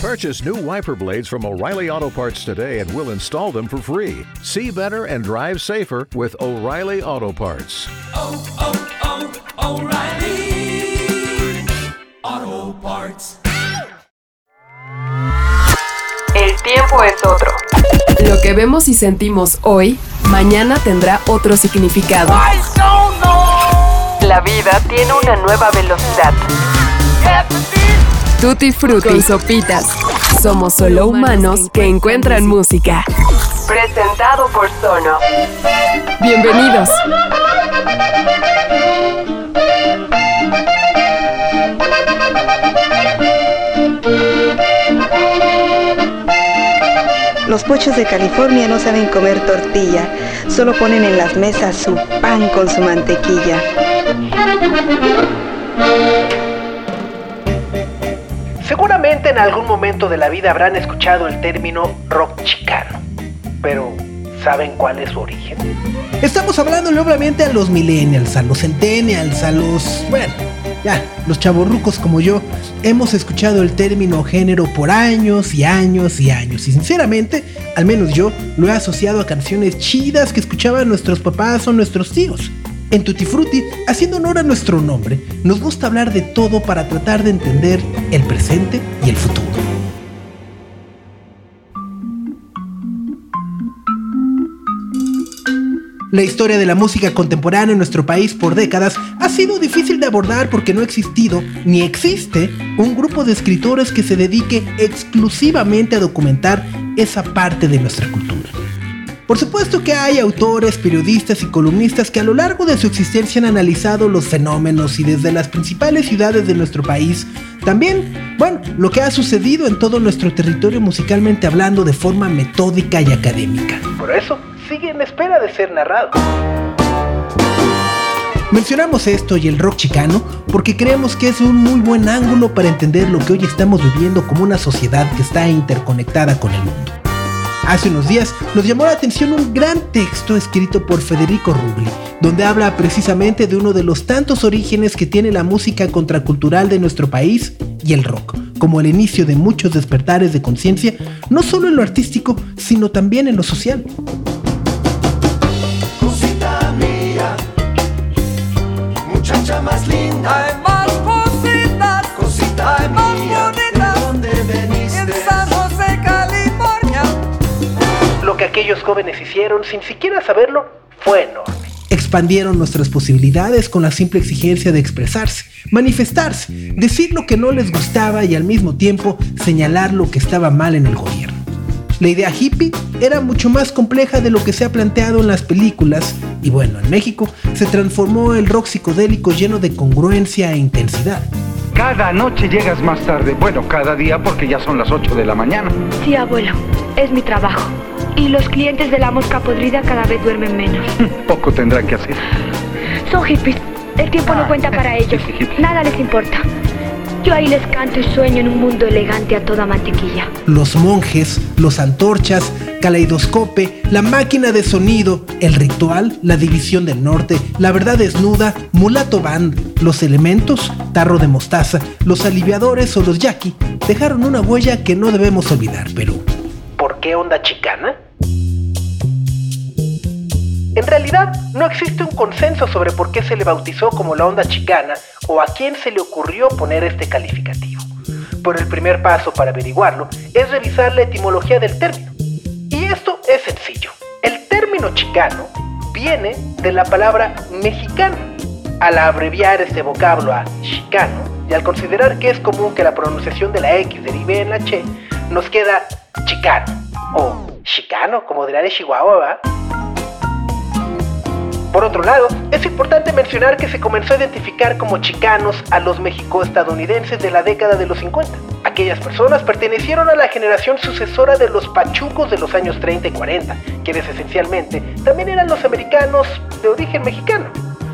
Purchase new wiper blades from O'Reilly Auto Parts today and we'll install them for free. See better and drive safer with O'Reilly Auto Parts. Oh, oh, oh, O'Reilly Auto Parts. El tiempo es otro. Lo que vemos y sentimos hoy, mañana tendrá otro significado. La vida tiene una nueva velocidad. Tutti Frutti y Sopitas. Somos solo humanos que encuentran música. Presentado por Sono. Bienvenidos. Los pochos de California no saben comer tortilla, solo ponen en las mesas su pan con su mantequilla. En algún momento de la vida habrán escuchado el término rock chicano, pero ¿saben cuál es su origen? Estamos hablando obviamente a los millennials, a los centennials, a los... bueno, ya, los chavorrucos como yo, hemos escuchado el término género por años y años y años. Y sinceramente, al menos yo lo he asociado a canciones chidas que escuchaban nuestros papás o nuestros tíos. En Tutti Frutti, haciendo honor a nuestro nombre, nos gusta hablar de todo para tratar de entender el presente y el futuro. La historia de la música contemporánea en nuestro país por décadas ha sido difícil de abordar porque no ha existido ni existe un grupo de escritores que se dedique exclusivamente a documentar esa parte de nuestra cultura. Por supuesto que hay autores, periodistas y columnistas que a lo largo de su existencia han analizado los fenómenos y desde las principales ciudades de nuestro país, también, bueno, lo que ha sucedido en todo nuestro territorio musicalmente hablando de forma metódica y académica. Por eso, sigue en espera de ser narrado. Mencionamos esto y el rock chicano porque creemos que es un muy buen ángulo para entender lo que hoy estamos viviendo como una sociedad que está interconectada con el mundo. Hace unos días nos llamó la atención un gran texto escrito por Federico Rubli, donde habla precisamente de uno de los tantos orígenes que tiene la música contracultural de nuestro país y el rock, como el inicio de muchos despertares de conciencia, no solo en lo artístico, sino también en lo social. Aquellos jóvenes hicieron sin siquiera saberlo fue enorme. expandieron nuestras posibilidades con la simple exigencia de expresarse, manifestarse, decir lo que no les gustaba y al mismo tiempo señalar lo que estaba mal en el gobierno. La idea hippie era mucho más compleja de lo que se ha planteado en las películas y bueno, en México se transformó el rock psicodélico lleno de congruencia e intensidad. Cada noche llegas más tarde. Bueno, cada día porque ya son las 8 de la mañana. Sí, abuelo, es mi trabajo. Y los clientes de la mosca podrida cada vez duermen menos. Poco tendrán que hacer. Son hippies. El tiempo no cuenta para ellos. Nada les importa. Yo ahí les canto y sueño en un mundo elegante a toda mantequilla. Los monjes, los antorchas, caleidoscope, la máquina de sonido, el ritual, la división del norte, la verdad desnuda, mulato band, los elementos, tarro de mostaza, los aliviadores o los yaqui dejaron una huella que no debemos olvidar, pero ¿Por qué onda chicana? Realidad, no existe un consenso sobre por qué se le bautizó como la onda chicana o a quién se le ocurrió poner este calificativo. Pero el primer paso para averiguarlo es revisar la etimología del término. Y esto es sencillo. El término chicano viene de la palabra mexicano. Al abreviar este vocablo a chicano y al considerar que es común que la pronunciación de la X derive en la Ch, nos queda chicano o chicano, como dirán en Chihuahua. Por otro lado, es importante mencionar que se comenzó a identificar como chicanos a los mexico-estadounidenses de la década de los 50. Aquellas personas pertenecieron a la generación sucesora de los pachucos de los años 30 y 40, quienes esencialmente también eran los americanos de origen mexicano.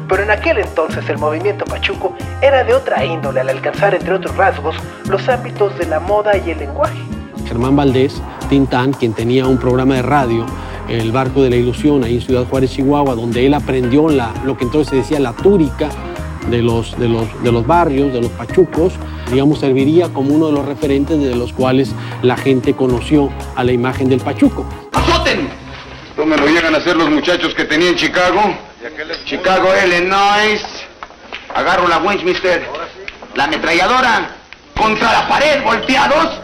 Pero en aquel entonces el movimiento pachuco era de otra índole al alcanzar, entre otros rasgos, los ámbitos de la moda y el lenguaje. Germán Valdés, Tintán, quien tenía un programa de radio, El Barco de la Ilusión, ahí en Ciudad Juárez, Chihuahua, donde él aprendió la, lo que entonces se decía la túrica, de los, de, los, de los barrios, de los pachucos, digamos, serviría como uno de los referentes de los cuales la gente conoció a la imagen del pachuco. ¡Azoten! ¿No me lo llegan a hacer los muchachos que tenía en Chicago? Chicago, Illinois. Agarro la Winchester, la ametralladora, contra la pared, volteados.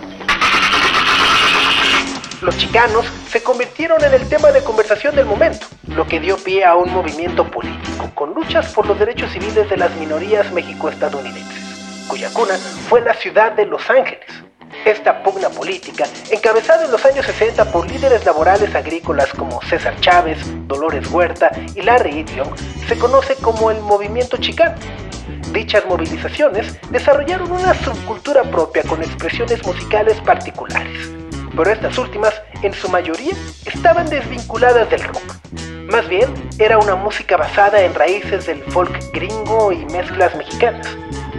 Los chicanos se convirtieron en el tema de conversación del momento, lo que dio pie a un movimiento político con luchas por los derechos civiles de las minorías mexico-estadounidenses, cuya cuna fue la ciudad de Los Ángeles. Esta pugna política, encabezada en los años 60 por líderes laborales agrícolas como César Chávez, Dolores Huerta y Larry Young, se conoce como el movimiento chicano. Dichas movilizaciones desarrollaron una subcultura propia con expresiones musicales particulares, pero estas últimas, en su mayoría, estaban desvinculadas del rock. Más bien, era una música basada en raíces del folk gringo y mezclas mexicanas.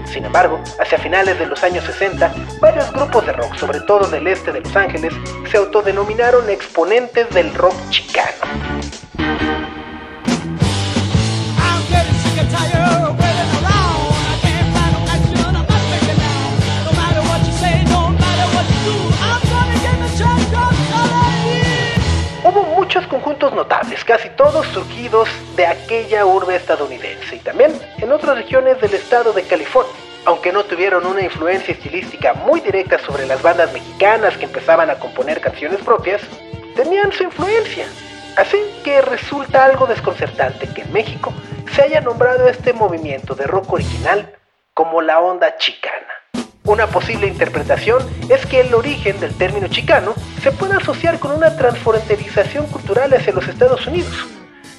Sin embargo, hacia finales de los años 60, varios grupos de rock, sobre todo del este de Los Ángeles, se autodenominaron exponentes del rock chicano. Conjuntos notables, casi todos surgidos de aquella urbe estadounidense y también en otras regiones del estado de California. Aunque no tuvieron una influencia estilística muy directa sobre las bandas mexicanas que empezaban a componer canciones propias, tenían su influencia. Así que resulta algo desconcertante que en México se haya nombrado este movimiento de rock original como la onda chicana. Una posible interpretación es que el origen del término chicano se puede asociar con una transfronterización cultural hacia los Estados Unidos.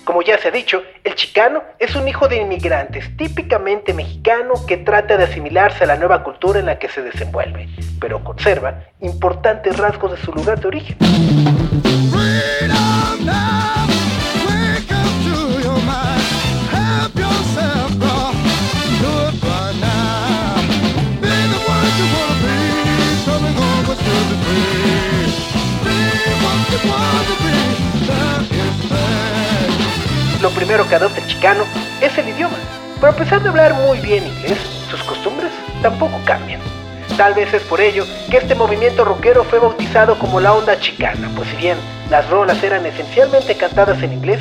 Como ya se ha dicho, el chicano es un hijo de inmigrantes típicamente mexicano que trata de asimilarse a la nueva cultura en la que se desenvuelve, pero conserva importantes rasgos de su lugar de origen. Primero que el chicano es el idioma, pero a pesar de hablar muy bien inglés, sus costumbres tampoco cambian. Tal vez es por ello que este movimiento rockero fue bautizado como la onda chicana, pues si bien las rolas eran esencialmente cantadas en inglés,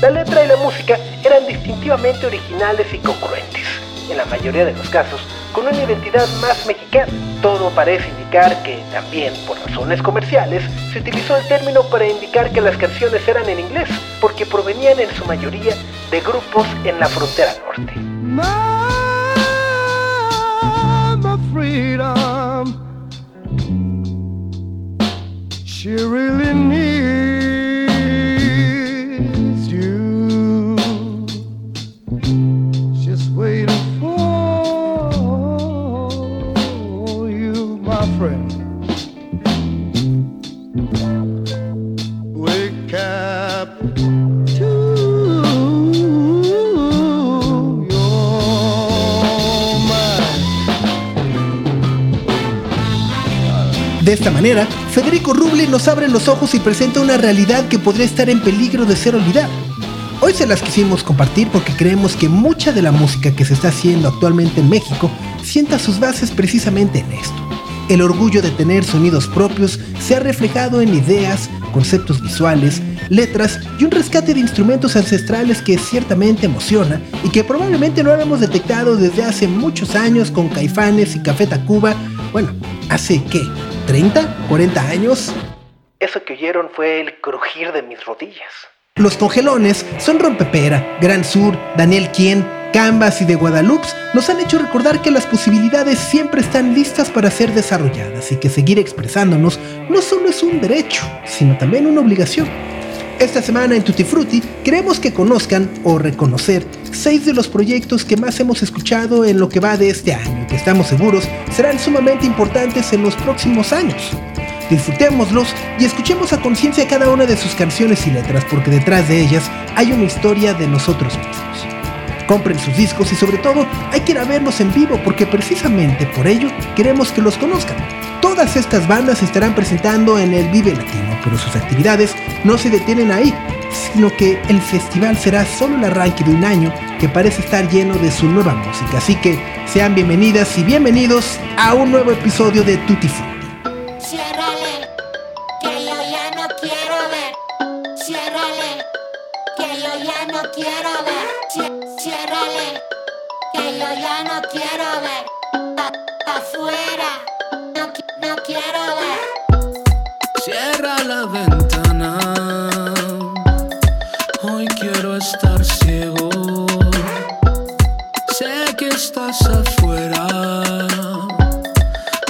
la letra y la música eran distintivamente originales y congruentes, en la mayoría de los casos con una identidad más mexicana. Todo parece indicar que también, por razones comerciales, se utilizó el término para indicar que las canciones eran en inglés, porque provenían en su mayoría de grupos en la frontera norte. She really needs De esta manera, Federico Ruble nos abre los ojos y presenta una realidad que podría estar en peligro de ser olvidada. Hoy se las quisimos compartir porque creemos que mucha de la música que se está haciendo actualmente en México sienta sus bases precisamente en esto. El orgullo de tener sonidos propios se ha reflejado en ideas, conceptos visuales, letras y un rescate de instrumentos ancestrales que ciertamente emociona y que probablemente no habíamos detectado desde hace muchos años con Caifanes y Café Tacuba. Bueno, ¿hace qué? ¿30? ¿40 años? Eso que oyeron fue el crujir de mis rodillas. Los congelones son Rompepera, Gran Sur, Daniel Quien, Canvas y de Guadalupe nos han hecho recordar que las posibilidades siempre están listas para ser desarrolladas y que seguir expresándonos no solo es un derecho, sino también una obligación. Esta semana en Tutti Frutti queremos que conozcan o reconocer seis de los proyectos que más hemos escuchado en lo que va de este año y que estamos seguros serán sumamente importantes en los próximos años. Disfrutémoslos y escuchemos a conciencia cada una de sus canciones y letras porque detrás de ellas hay una historia de nosotros mismos compren sus discos y sobre todo hay que ir a verlos en vivo porque precisamente por ello queremos que los conozcan. Todas estas bandas se estarán presentando en el Vive Latino, pero sus actividades no se detienen ahí, sino que el festival será solo el arranque de un año que parece estar lleno de su nueva música. Así que sean bienvenidas y bienvenidos a un nuevo episodio de Tutti Frutti. Quiero ver ya no quiero ver. Afuera, no, no quiero ver. Cierra la ventana. Hoy quiero estar ciego. Sé que estás afuera.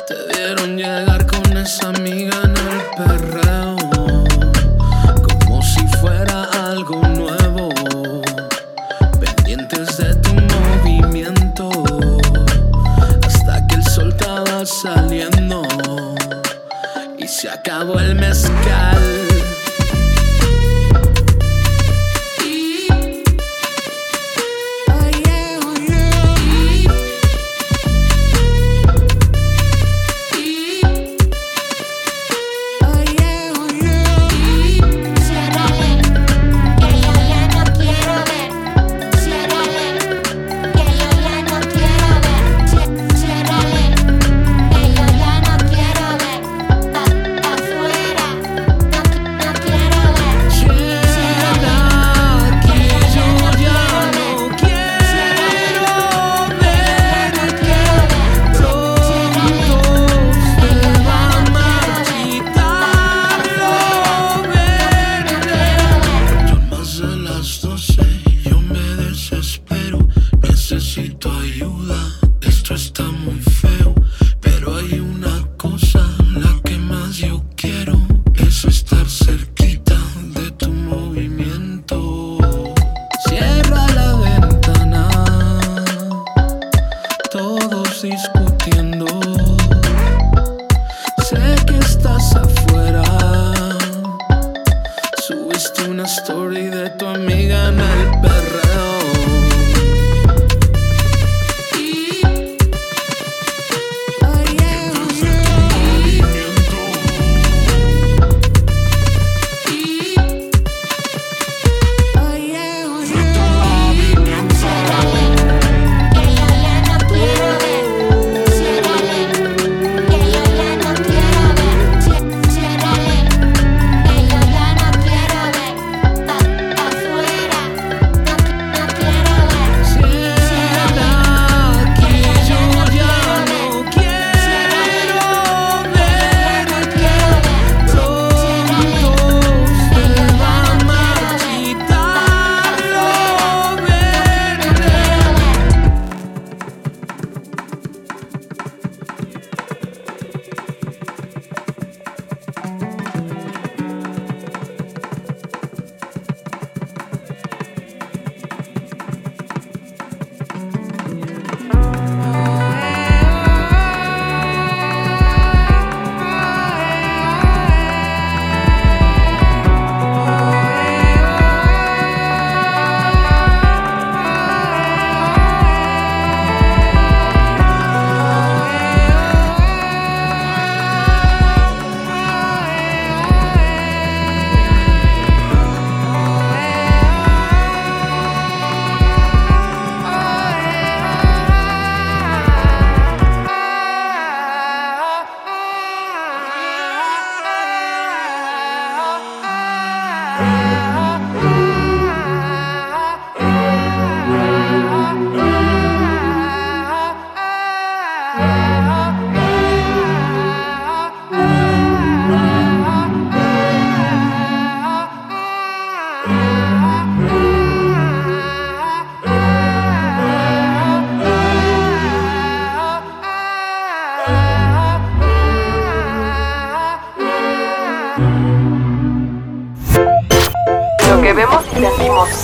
Te vieron llegar con esa amiga.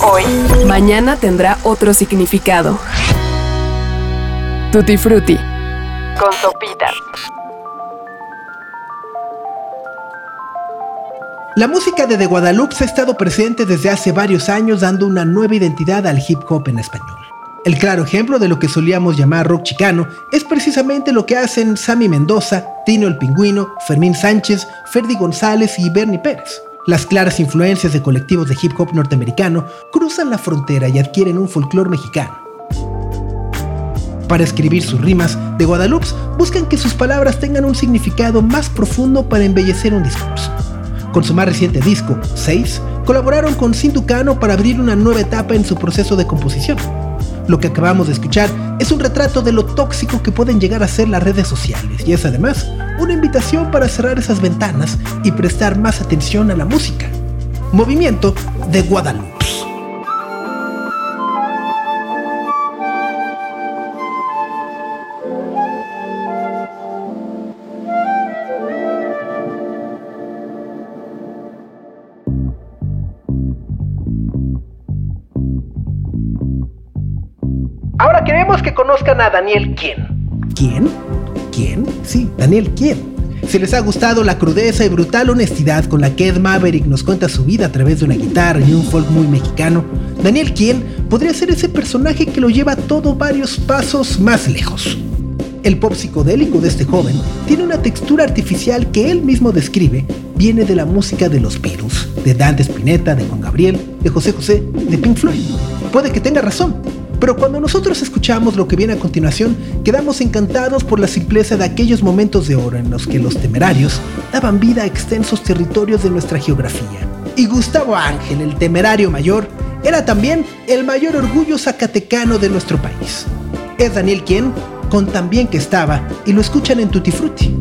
hoy. Mañana tendrá otro significado. Tutti Frutti. Con sopitas. La música de The Guadalupe ha estado presente desde hace varios años dando una nueva identidad al hip hop en español. El claro ejemplo de lo que solíamos llamar rock chicano es precisamente lo que hacen Sammy Mendoza, Tino el Pingüino, Fermín Sánchez, Ferdi González y Bernie Pérez. Las claras influencias de colectivos de hip hop norteamericano cruzan la frontera y adquieren un folclore mexicano. Para escribir sus rimas, de Guadalupe buscan que sus palabras tengan un significado más profundo para embellecer un discurso. Con su más reciente disco, 6, colaboraron con Sinducano para abrir una nueva etapa en su proceso de composición. Lo que acabamos de escuchar es un retrato de lo tóxico que pueden llegar a ser las redes sociales y es además una invitación para cerrar esas ventanas y prestar más atención a la música. Movimiento de Guadalupe. Conozcan a Daniel Quién. ¿Quién? ¿Quién? Sí, Daniel, ¿quién? Si les ha gustado la crudeza y brutal honestidad con la que Ed Maverick nos cuenta su vida a través de una guitarra y un folk muy mexicano, Daniel Quién podría ser ese personaje que lo lleva todo varios pasos más lejos. El pop psicodélico de este joven tiene una textura artificial que él mismo describe, viene de la música de los Beatles, de Dante Spinetta, de Juan Gabriel, de José José, de Pink Floyd. Puede que tenga razón, pero cuando nosotros escuchamos lo que viene a continuación, quedamos encantados por la simpleza de aquellos momentos de oro en los que los temerarios daban vida a extensos territorios de nuestra geografía. Y Gustavo Ángel, el temerario mayor, era también el mayor orgullo zacatecano de nuestro país. Es Daniel quien, con tan bien que estaba, y lo escuchan en Tutti Frutti.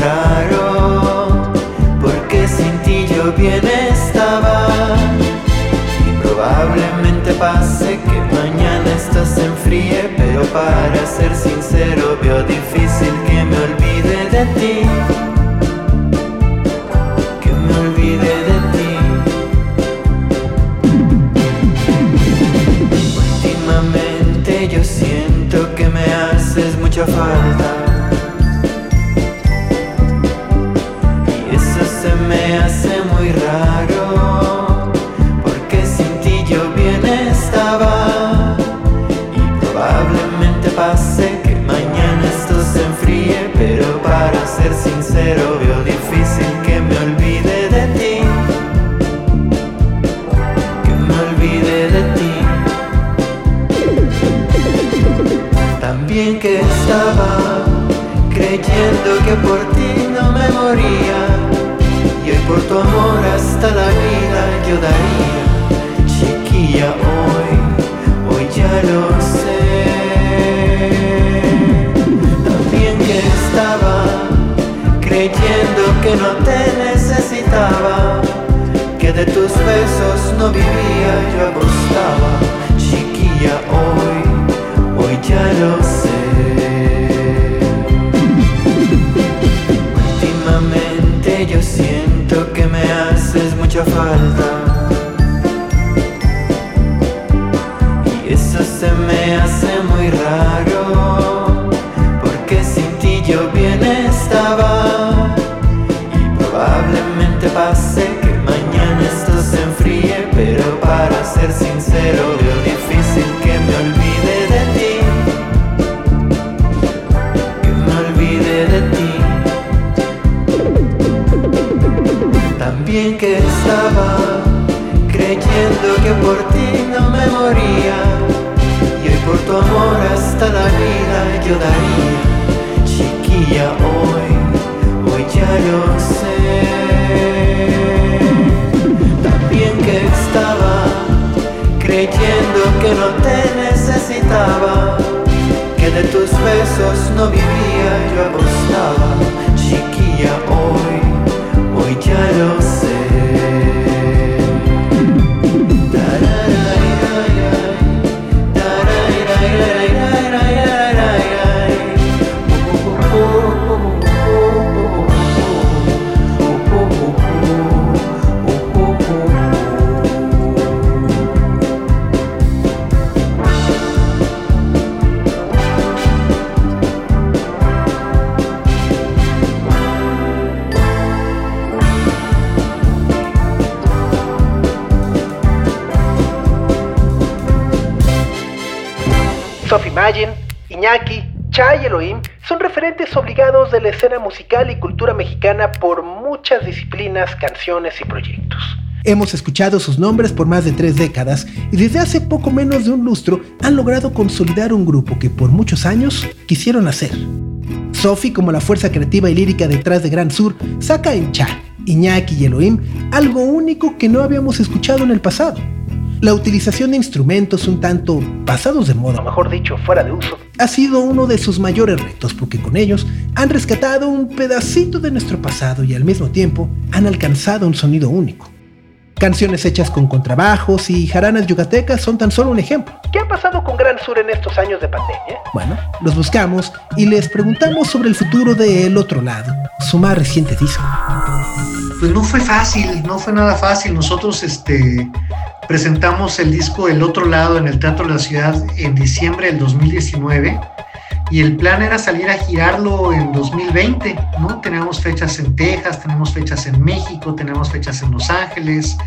Raro porque sin ti yo bien estaba. Y probablemente pase que mañana esto se enfríe pero para ser sincero veo difícil que me olvide de ti. Que me olvide de ti. Últimamente yo siento que me haces mucha falta ser sincero veo difícil que me olvide de ti. Que me olvide de ti. También que estaba creyendo que por ti no me moría. Y hoy por tu amor hasta la vida yo daría. Chiquilla hoy, hoy ya lo sé. También que estaba creyendo que no te necesitaba Que de tus besos no vivía, yo apostaba Chiquilla hoy, hoy ya lo sé. Últimamente yo siento que me haces mucha falta. Y eso se me hace muy raro ser sincero veo difícil que me olvide de ti. Que me olvide de ti. También que estaba creyendo que por ti no me moría. Y hoy por tu amor hasta la vida yo daría. Chiquilla hoy, hoy ya lo sé creyendo que no te necesitaba Que de tus besos no vivía yo apostaba Chay y Elohim son referentes obligados de la escena musical y cultura mexicana por muchas disciplinas, canciones y proyectos. Hemos escuchado sus nombres por más de tres décadas y desde hace poco menos de un lustro han logrado consolidar un grupo que por muchos años quisieron hacer. Sophie, como la fuerza creativa y lírica detrás de Gran Sur, saca en Cha, Iñaki y Elohim algo único que no habíamos escuchado en el pasado. La utilización de instrumentos un tanto pasados de moda, O mejor dicho, fuera de uso. ha sido uno de sus mayores retos porque con ellos han rescatado un pedacito de nuestro pasado y al mismo tiempo han alcanzado un sonido único. Canciones hechas con contrabajos y jaranas yucatecas son tan solo un ejemplo. ¿Qué ha pasado con Gran Sur en estos años de pandemia? Bueno, los buscamos y les preguntamos sobre el futuro de El Otro Lado, su más reciente disco. Pues no fue fácil, no fue nada fácil. Nosotros este, presentamos el disco El Otro Lado en el Teatro de la Ciudad en diciembre del 2019 y el plan era salir a girarlo en 2020, ¿no? Tenemos fechas en Texas, tenemos fechas en México, tenemos fechas en Los Ángeles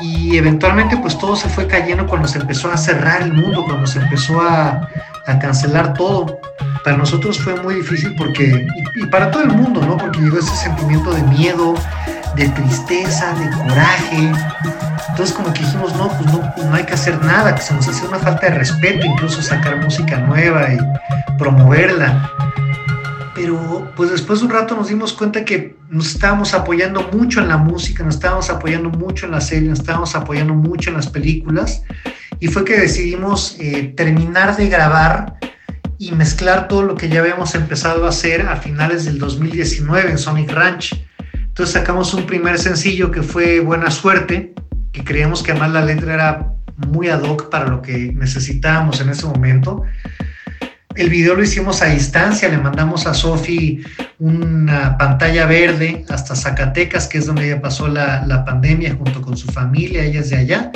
y eventualmente pues todo se fue cayendo cuando se empezó a cerrar el mundo, cuando se empezó a, a cancelar todo. Para nosotros fue muy difícil porque, y, y para todo el mundo, ¿no? Porque llegó ese sentimiento de miedo, de tristeza, de coraje. Entonces como que dijimos, no, pues no, no hay que hacer nada, que se nos hace una falta de respeto, incluso sacar música nueva y promoverla. Pero pues después de un rato nos dimos cuenta que nos estábamos apoyando mucho en la música, nos estábamos apoyando mucho en la serie, nos estábamos apoyando mucho en las películas y fue que decidimos eh, terminar de grabar y mezclar todo lo que ya habíamos empezado a hacer a finales del 2019 en Sonic Ranch. Entonces sacamos un primer sencillo que fue Buena Suerte, que creíamos que además la letra era muy ad hoc para lo que necesitábamos en ese momento. El video lo hicimos a distancia, le mandamos a Sofi una pantalla verde hasta Zacatecas, que es donde ella pasó la, la, pandemia junto con su familia, ella de allá.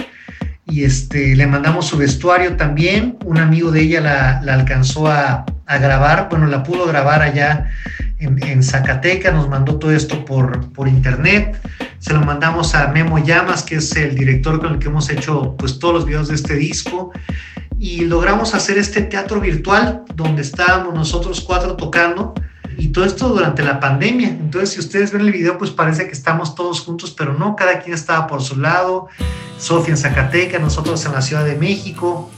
Y este, le mandamos su vestuario también, un amigo de ella la, la alcanzó a, a, grabar, bueno, la pudo grabar allá en, en, Zacatecas, nos mandó todo esto por, por internet, se lo mandamos a Memo Llamas, que es el director con el que hemos hecho pues todos los videos de este disco, y logramos hacer este teatro virtual donde estábamos nosotros cuatro tocando y todo esto durante la pandemia. Entonces, si ustedes ven el video, pues parece que estamos todos juntos, pero no, cada quien estaba por su lado. Sofía en Zacatecas, nosotros en la Ciudad de México.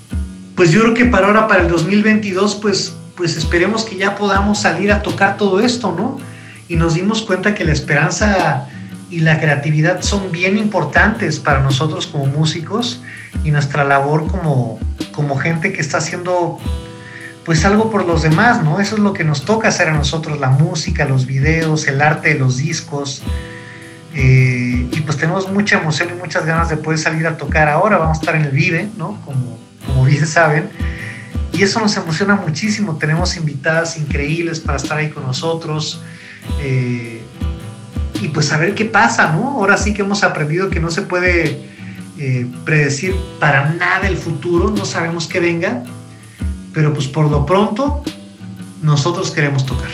Pues yo creo que para ahora, para el 2022, pues, pues esperemos que ya podamos salir a tocar todo esto, ¿no? Y nos dimos cuenta que la esperanza y la creatividad son bien importantes para nosotros como músicos y nuestra labor como, como gente que está haciendo pues algo por los demás, ¿no? Eso es lo que nos toca hacer a nosotros, la música, los videos, el arte de los discos. Eh, y pues tenemos mucha emoción y muchas ganas de poder salir a tocar ahora. Vamos a estar en el Vive, ¿no? Como, como bien saben. Y eso nos emociona muchísimo. Tenemos invitadas increíbles para estar ahí con nosotros. Eh, y pues a ver qué pasa, ¿no? Ahora sí que hemos aprendido que no se puede eh, predecir para nada el futuro, no sabemos qué venga, pero pues por lo pronto nosotros queremos tocar.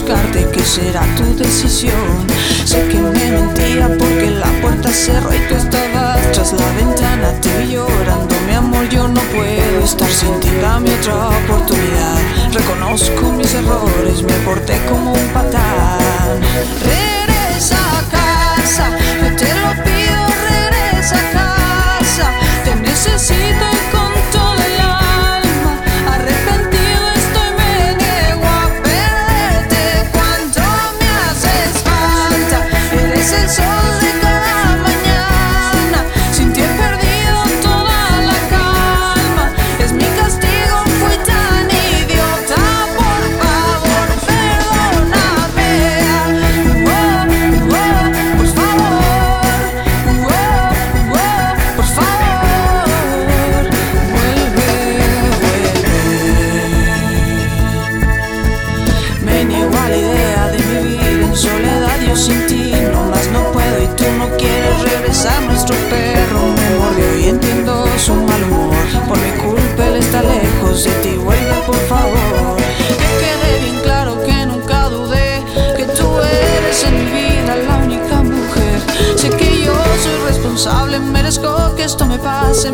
Buscarte que será tu decisión. Sé que me mentía porque la puerta cerró y tú estabas tras la ventana te vi llorando. Mi amor yo no puedo estar sin ti dame otra oportunidad. Reconozco mis errores me porté como un patán. Regresa a casa yo te lo pido regresa a casa. Te necesito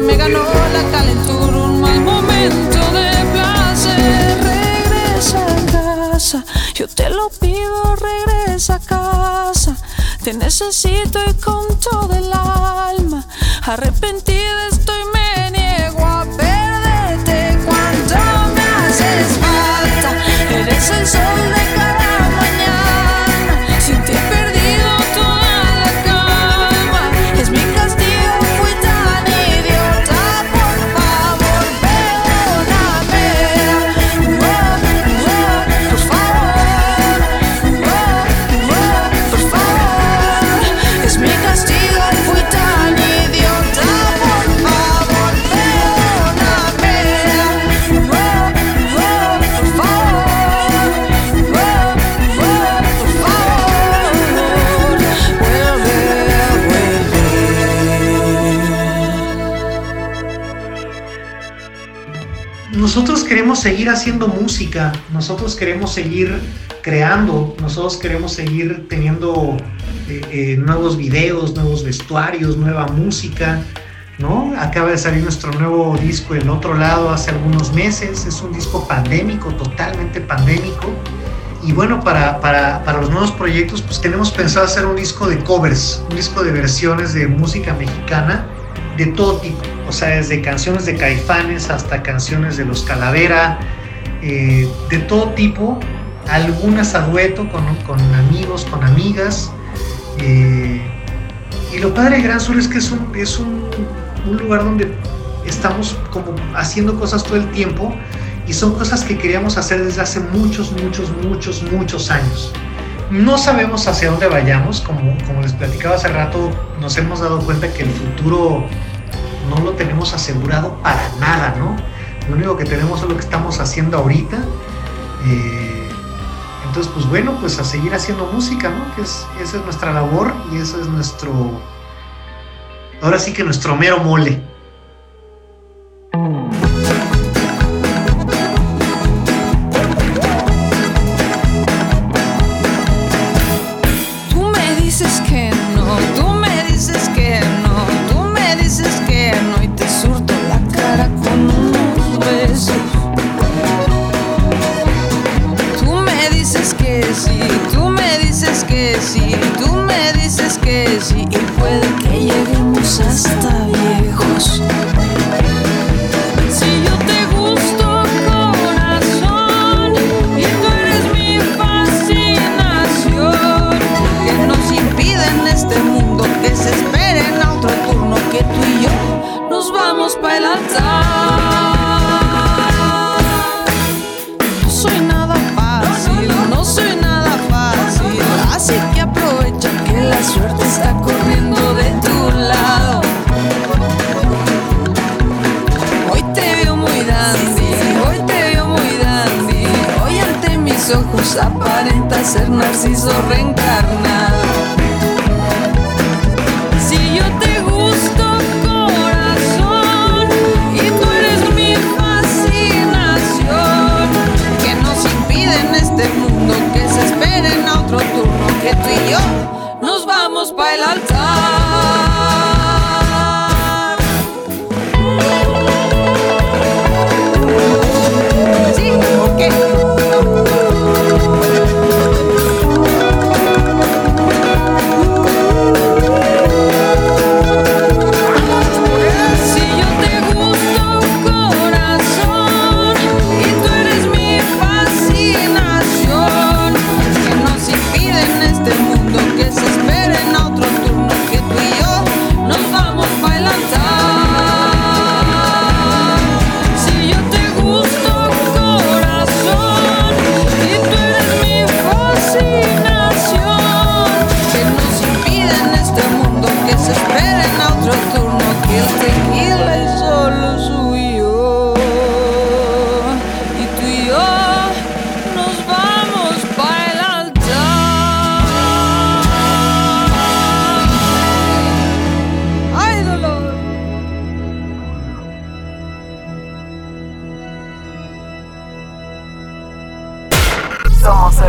me ganó la calentura, un mal momento de placer. Regresa a casa, yo te lo pido, regresa a casa. Te necesito y con todo el alma. Arrepentida estoy, seguir haciendo música, nosotros queremos seguir creando, nosotros queremos seguir teniendo eh, eh, nuevos videos, nuevos vestuarios, nueva música, ¿no? Acaba de salir nuestro nuevo disco El Otro Lado hace algunos meses, es un disco pandémico, totalmente pandémico. Y bueno, para, para, para los nuevos proyectos, pues tenemos pensado hacer un disco de covers, un disco de versiones de música mexicana de todo tipo, o sea, desde canciones de Caifanes hasta canciones de Los Calavera, eh, de todo tipo, algunas a dueto con, con amigos, con amigas. eh, y lo padre de Gran Sur es que es, un, es un, un lugar donde estamos como haciendo cosas todo el tiempo y son cosas que queríamos hacer desde hace muchos, muchos, muchos, muchos años. No sabemos hacia dónde vayamos, como, como les platicaba hace rato, nos hemos dado cuenta que el futuro no lo tenemos asegurado para nada, ¿no? Lo único que tenemos es lo que estamos haciendo ahorita. eh, entonces, pues bueno, pues a seguir haciendo música, ¿no? Que es, esa es nuestra labor y ese es nuestro, ahora sí que nuestro mero mole. Aparenta ser narciso reencarnado.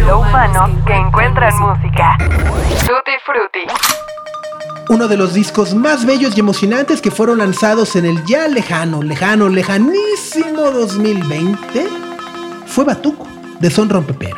Solo humanos que encuentran música. Tutti Frutti. Uno de los discos más bellos y emocionantes que fueron lanzados en el ya lejano, lejano, lejanísimo 2020 fue Batuco, de Son Rompepera.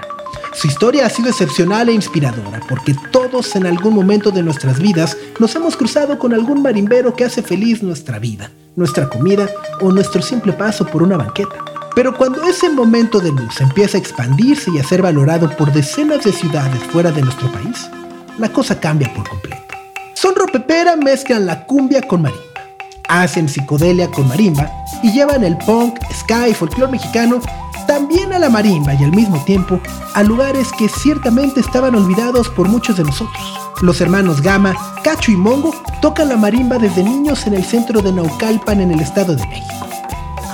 Su historia ha sido excepcional e inspiradora, porque todos en algún momento de nuestras vidas nos hemos cruzado con algún marimbero que hace feliz nuestra vida, nuestra comida o nuestro simple paso por una banqueta. Pero cuando ese momento de luz empieza a expandirse y a ser valorado por decenas de ciudades fuera de nuestro país, la cosa cambia por completo. Son Ropepera mezclan la cumbia con marimba, hacen psicodelia con marimba y llevan el punk, ska y folclore mexicano también a la marimba y al mismo tiempo a lugares que ciertamente estaban olvidados por muchos de nosotros. Los hermanos Gama, Cacho y Mongo tocan la marimba desde niños en el centro de Naucalpan en el Estado de México.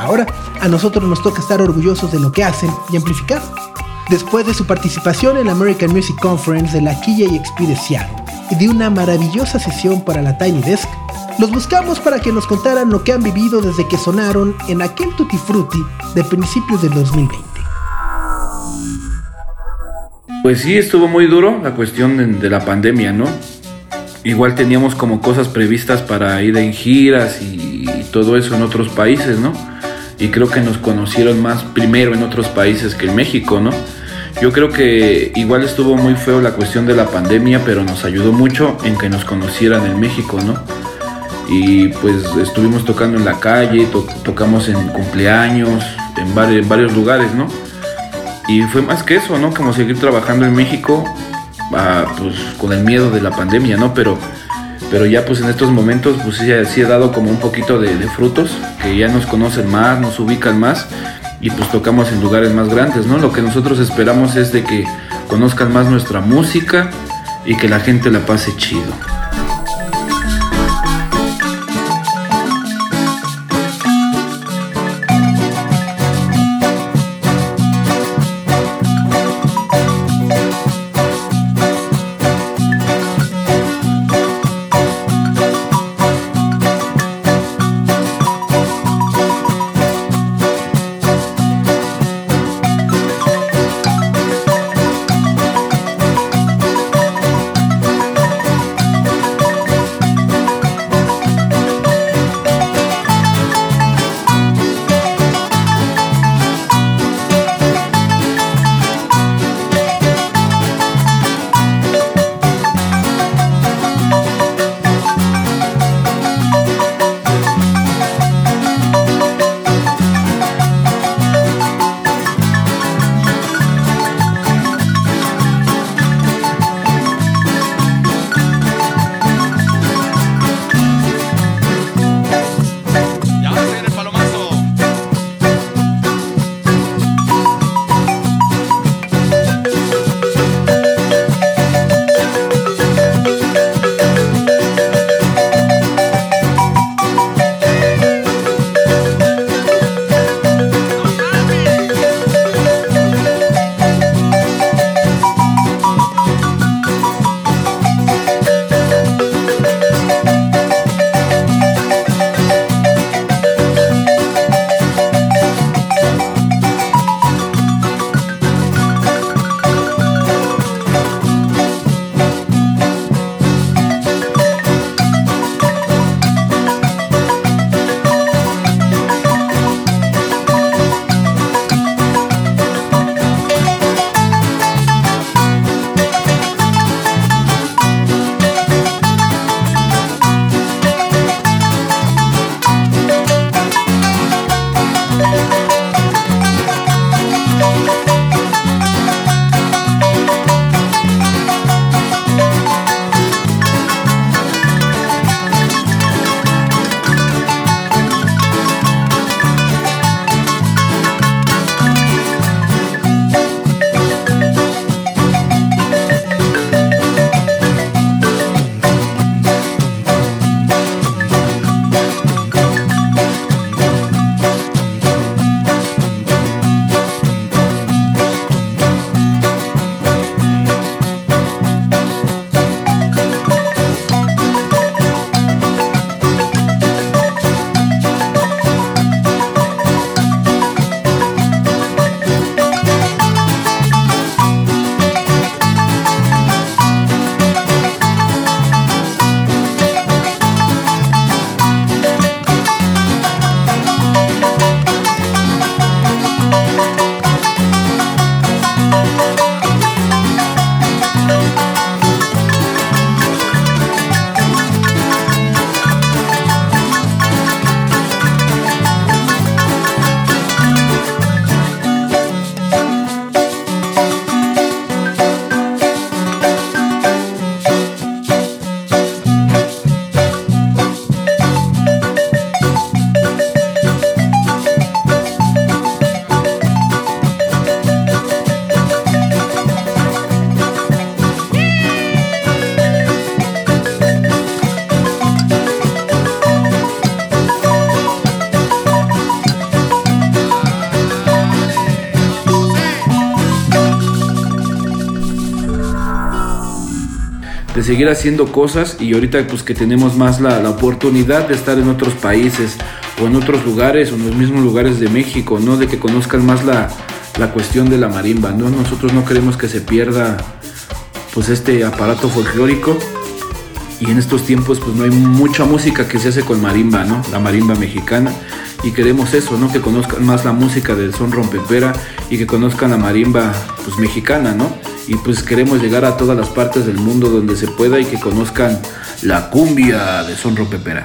Ahora a nosotros nos toca estar orgullosos de lo que hacen y amplificar. Después de su participación en la American Music Conference de la Expi de Seattle y de una maravillosa sesión para la Tiny Desk, los buscamos para que nos contaran lo que han vivido desde que sonaron en aquel Tutti Frutti de principios del 2020. Pues sí, estuvo muy duro la cuestión de, la pandemia, ¿no? Igual teníamos como cosas previstas para ir en giras y todo eso en otros países, ¿no? Y creo que nos conocieron más primero en otros países que en México, ¿no? Yo creo que igual estuvo muy feo la cuestión de la pandemia, pero nos ayudó mucho en que nos conocieran en México, ¿no? Y pues estuvimos tocando en la calle, to- tocamos en cumpleaños, en en varios lugares, ¿no? Y fue más que eso, ¿no? Como seguir trabajando en México, ah, pues con el miedo de la pandemia, ¿no? Pero, pero ya pues en estos momentos pues sí, sí ha dado como un poquito de, de frutos, que ya nos conocen más, nos ubican más y pues tocamos en lugares más grandes, ¿no? Lo que nosotros esperamos es de que conozcan más nuestra música y que la gente la pase chido. Seguir haciendo cosas y ahorita pues que tenemos más la, oportunidad de estar en otros países o en otros lugares o en los mismos lugares de México, ¿no? De que conozcan más la, la cuestión de la marimba, ¿no? Nosotros no queremos que se pierda pues este aparato folclórico y en estos tiempos pues no hay mucha música que se hace con marimba, ¿no? La marimba mexicana y queremos eso, ¿no? Que conozcan más la música del son rompepera y que conozcan la marimba pues mexicana, ¿no? Y pues queremos llegar a todas las partes del mundo donde se pueda y que conozcan la cumbia de son rompepera.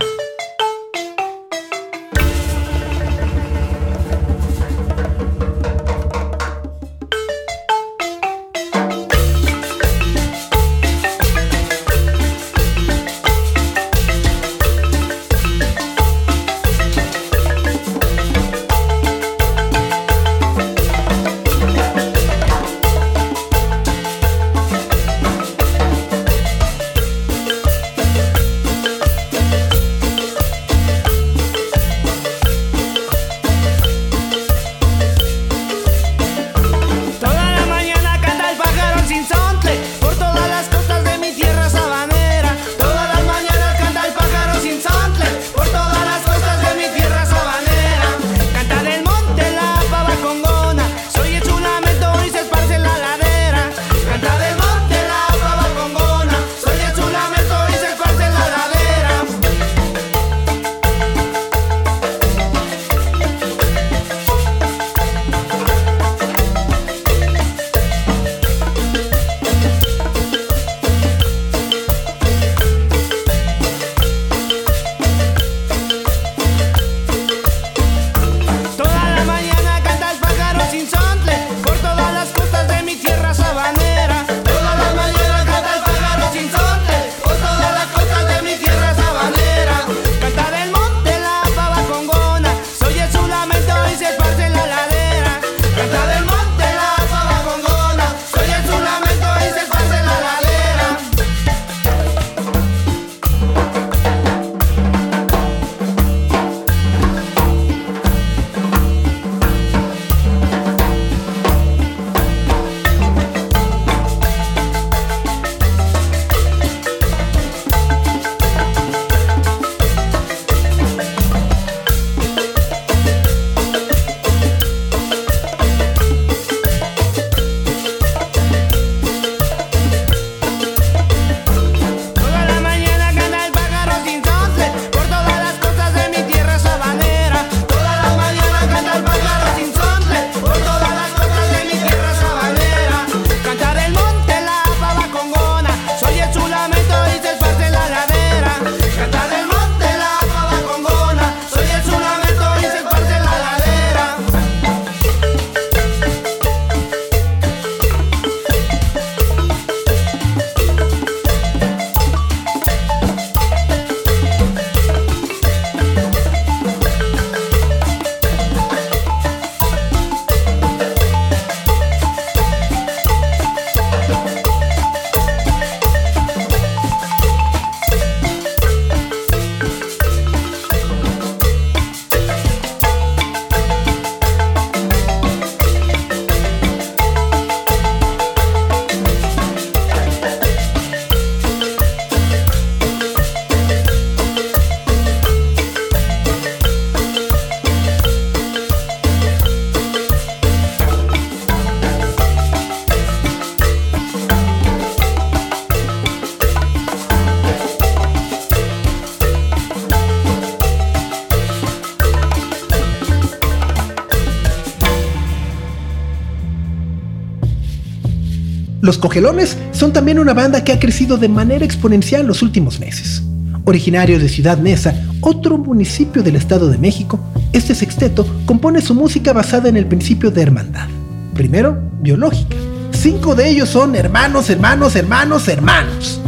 Los Cogelones son también una banda que ha crecido de manera exponencial los últimos meses. Originarios de Ciudad Neza, otro municipio del Estado de México, este sexteto compone su música basada en el principio de hermandad. Primero, biológica. Cinco de ellos son hermanos, hermanos, hermanos, hermanos.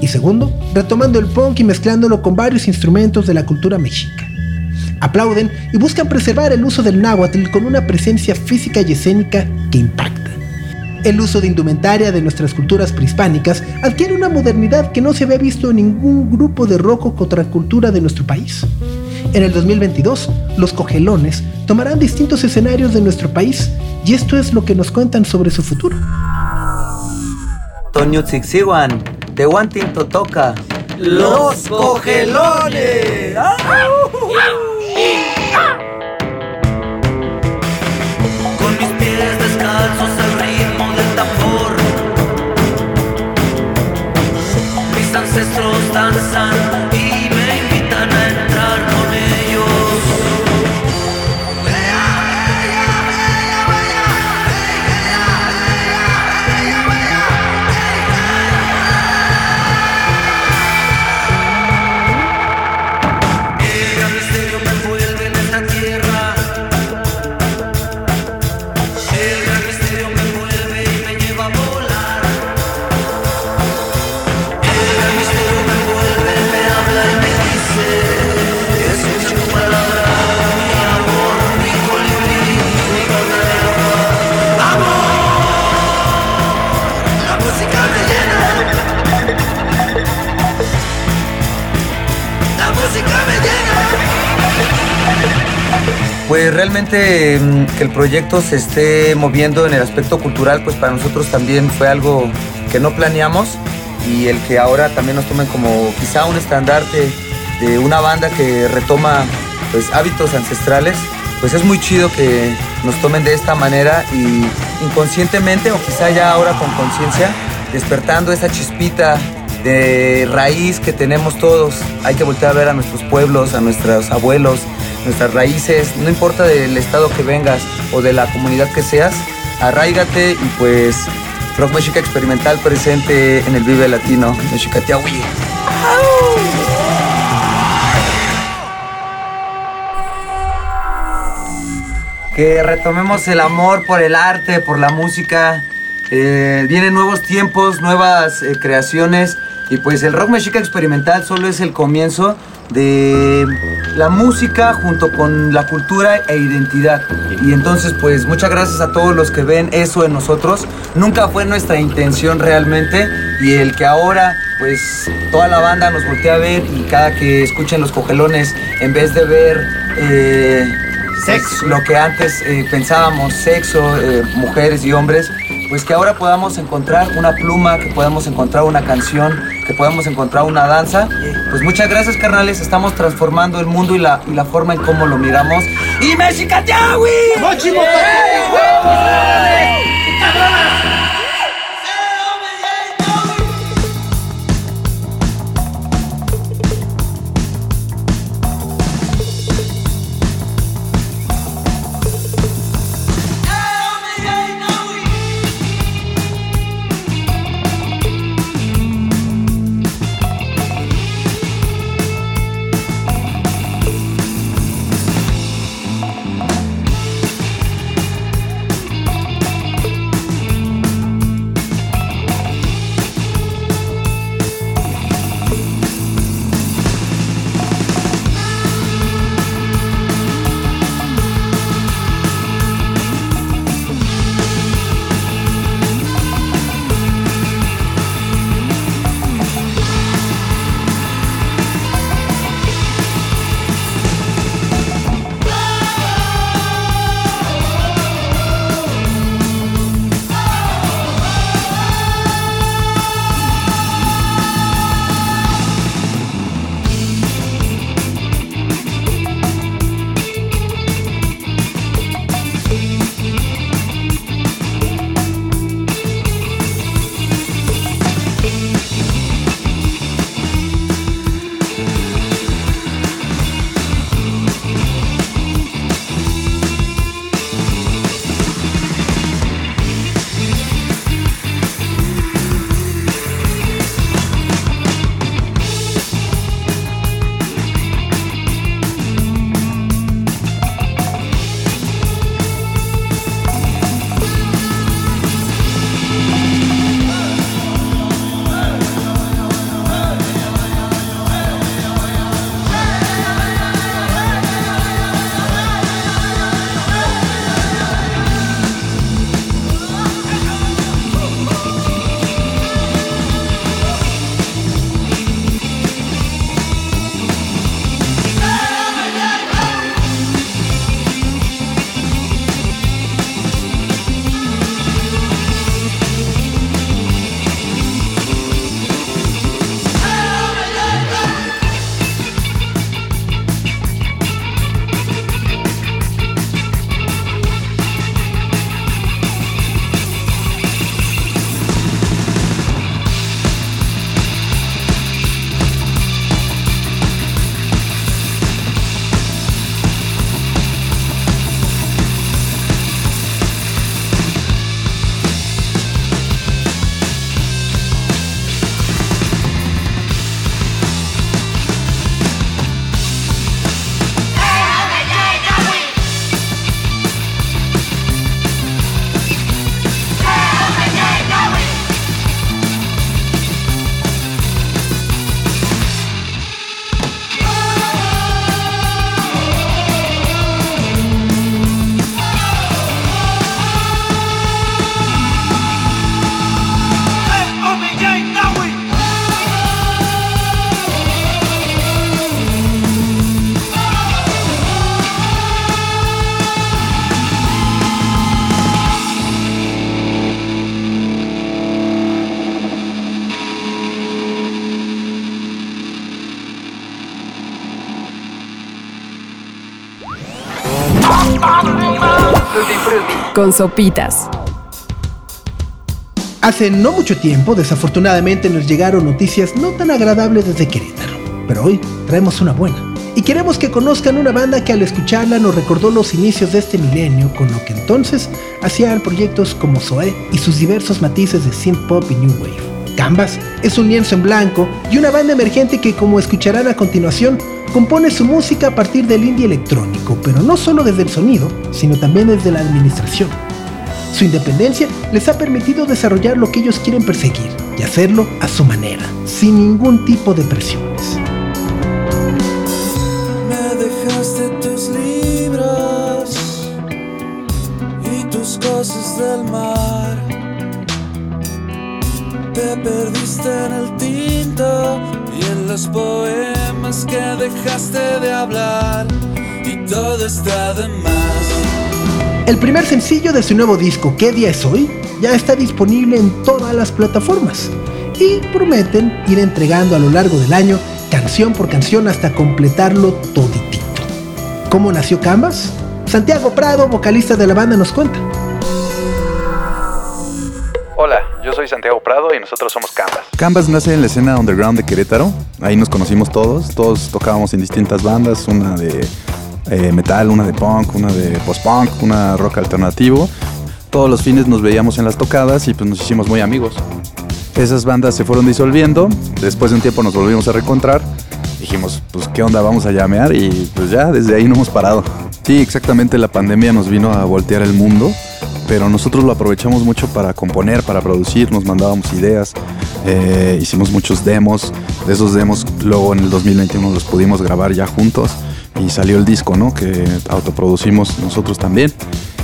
Y segundo, retomando el punk y mezclándolo con varios instrumentos de la cultura mexica. Aplauden y buscan preservar el uso del náhuatl con una presencia física y escénica que impacta. El uso de indumentaria de nuestras culturas prehispánicas adquiere una modernidad que no se había visto en ningún grupo de rock o contracultura de nuestro país. En el 2022, los cogelones tomarán distintos escenarios de nuestro país y esto es lo que nos cuentan sobre su futuro. Toño Tzixiguan, Tehuantinto toca. Los cogelones. Con ancestros danzan realmente mm, que el proyecto se esté moviendo en el aspecto cultural, pues para nosotros también fue algo que no planeamos y el que ahora también nos tomen como quizá un estandarte de una banda que retoma pues hábitos ancestrales, pues es muy chido que nos tomen de esta manera y inconscientemente o quizá ya ahora con conciencia despertando esa chispita de raíz que tenemos todos. Hay que voltear a ver a nuestros pueblos, a nuestros abuelos, nuestras raíces, no importa del estado que vengas o de la comunidad que seas, arraigate y pues Rock Mexica Experimental presente en el Vive Latino, Mexicatiahui. Que retomemos el amor por el arte, por la música. Eh, vienen nuevos tiempos, nuevas eh, creaciones. Y pues el rock mexica experimental solo es el comienzo de la música junto con la cultura e identidad. Y entonces pues muchas gracias a todos los que ven eso en nosotros. Nunca fue nuestra intención realmente. Y el que ahora pues toda la banda nos voltea a ver y cada que escuchen los cogelones, en vez de ver... eh, pues, lo que antes eh, pensábamos, sexo, eh, mujeres y hombres, pues que ahora podamos encontrar una pluma, que podamos encontrar una canción, que podamos encontrar una danza. Pues muchas gracias, carnales. Estamos transformando el mundo y la, y la forma en cómo lo miramos. ¡Y Mexicatiahui! Con sopitas. Hace no mucho tiempo, desafortunadamente, nos llegaron noticias no tan agradables desde Querétaro, pero hoy traemos una buena. Y queremos que conozcan una banda que al escucharla nos recordó los inicios de este milenio, con lo que entonces hacían proyectos como Zoé y sus diversos matices de synth pop y new wave. Canvas es un lienzo en blanco y una banda emergente que, como escucharán a continuación, compone su música a partir del indie electrónico, pero no solo desde el sonido, sino también desde la administración. Su independencia les ha permitido desarrollar lo que ellos quieren perseguir y hacerlo a su manera, sin ningún tipo de presiones. Me dejaste tus y tus cosas del mar. Te perdiste en el tinto y en los poemas que dejaste de hablar. Y todo está de más. El primer sencillo de su nuevo disco, ¿Qué día es hoy? ya está disponible en todas las plataformas y prometen ir entregando a lo largo del año canción por canción hasta completarlo toditito. ¿Cómo nació Canvas? Santiago Prado, vocalista de la banda, nos cuenta. Hola, yo soy Santiago Prado y nosotros somos Canvas. Canvas nace en la escena underground de Querétaro. Ahí nos conocimos todos. Todos tocábamos en distintas bandas, una de eh, metal, una de punk, una de post-punk, una rock alternativo. Todos los fines nos veíamos en las tocadas y pues nos hicimos muy amigos. Esas bandas se fueron disolviendo. Después de un tiempo nos volvimos a reencontrar. Dijimos, pues qué onda, vamos a llamear y pues ya desde ahí no hemos parado. Sí, exactamente la pandemia nos vino a voltear el mundo pero nosotros lo aprovechamos mucho para componer, para producir, nos mandábamos ideas, eh, hicimos muchos demos, de esos demos luego en el 2021 los pudimos grabar ya juntos y salió el disco, ¿no? Que autoproducimos nosotros también.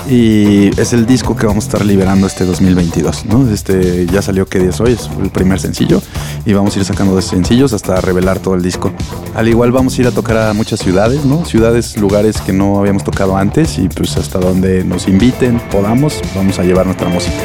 Y es el disco que vamos a estar liberando este 2022, ¿no? Este ya salió que día es hoy, es el primer sencillo y vamos a ir sacando de sencillos hasta revelar todo el disco. Al igual vamos a ir a tocar a muchas ciudades, ¿no? Ciudades, lugares que no habíamos tocado antes y pues hasta donde nos inviten, podamos, vamos a llevar nuestra música.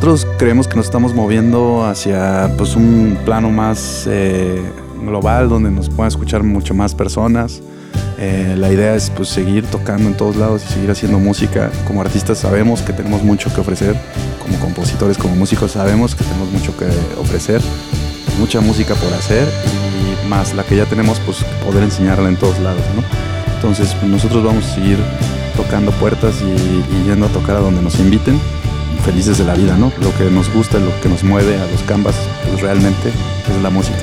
Nosotros creemos que nos estamos moviendo hacia pues, un plano más eh, global donde nos puedan escuchar mucho más personas. Eh, la idea es pues, seguir tocando en todos lados y seguir haciendo música. Como artistas sabemos que tenemos mucho que ofrecer, como compositores, como músicos sabemos que tenemos mucho que ofrecer, mucha música por hacer y más la que ya tenemos, pues poder enseñarla en todos lados. ¿no? Entonces pues, nosotros vamos a seguir tocando puertas y, y yendo a tocar a donde nos inviten felices de la vida, ¿no? Lo que nos gusta, lo que nos mueve a los canvas, pues realmente es la música.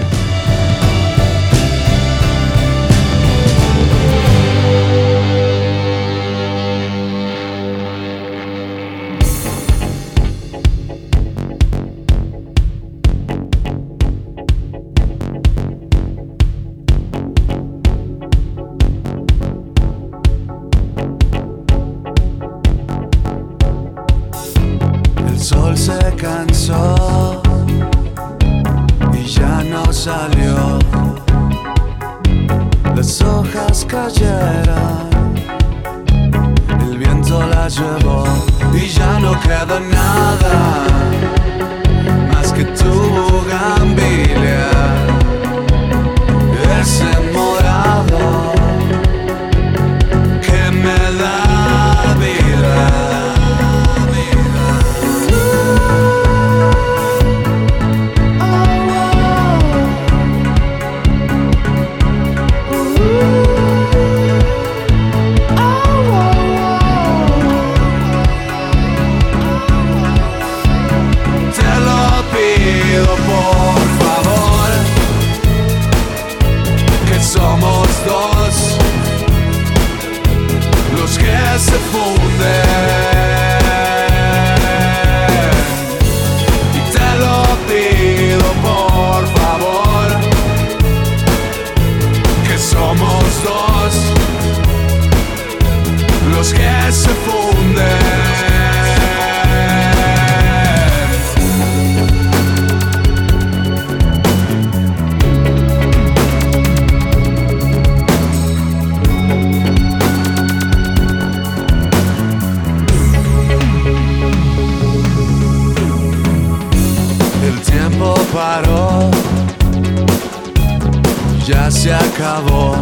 Acabó.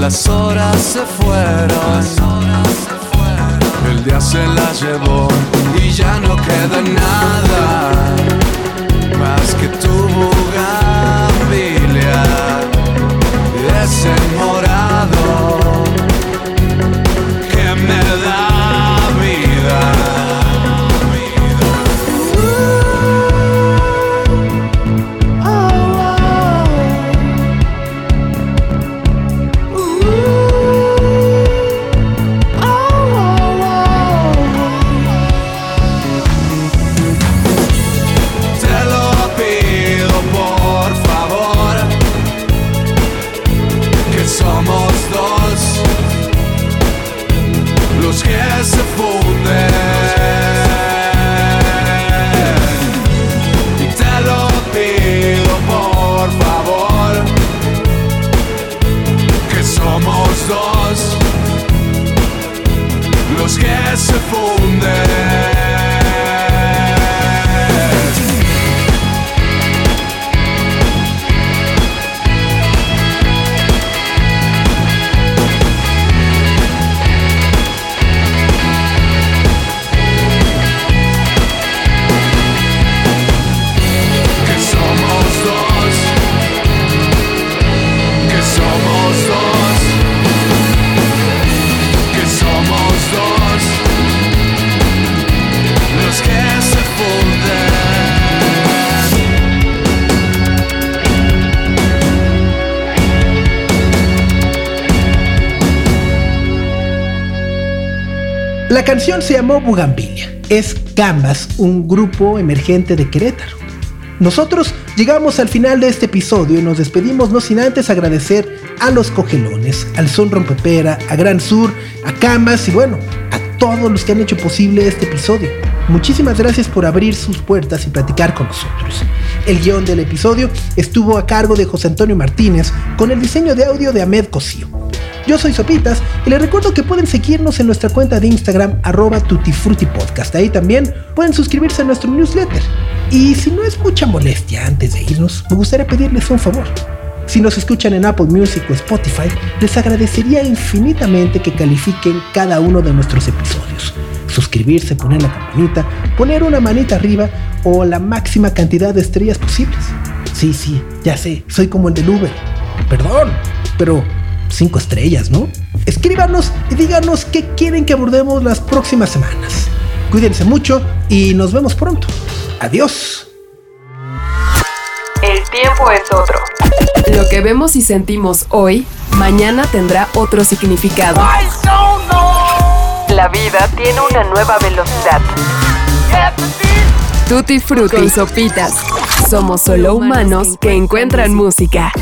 Las horas se fueron. El día se la llevó y ya no queda nada más que tu bugambilia La canción se llamó Bugambilia. Es Canvas, un grupo emergente de Querétaro. Nosotros llegamos al final de este episodio y nos despedimos no sin antes agradecer a los cogelones, al Son Rompepera, a Gran Sur, a Canvas y bueno, a todos los que han hecho posible este episodio. Muchísimas gracias por abrir sus puertas y platicar con nosotros. El guion del episodio estuvo a cargo de José Antonio Martínez con el diseño de audio de Ahmed Cosío. Yo soy Sopitas y les recuerdo que pueden seguirnos en nuestra cuenta de Instagram arroba tutifrutipodcast. Ahí también pueden suscribirse a nuestro newsletter. Y si no es mucha molestia antes de irnos, me gustaría pedirles un favor. Si nos escuchan en Apple Music o Spotify, les agradecería infinitamente que califiquen cada uno de nuestros episodios. Suscribirse, poner la campanita, poner una manita arriba o la máxima cantidad de estrellas posibles. Sí, sí, ya sé, soy como el del Uber. Perdón, pero cinco estrellas, ¿no? Escríbanos y díganos qué quieren que abordemos las próximas semanas. Cuídense mucho y nos vemos pronto. Adiós. El tiempo es otro. Lo que vemos y sentimos hoy, mañana tendrá otro significado. La vida tiene una nueva velocidad. Tutti Frutti con sopitas. Somos solo humanos que encuentran música.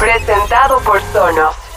Presentado por Sonos.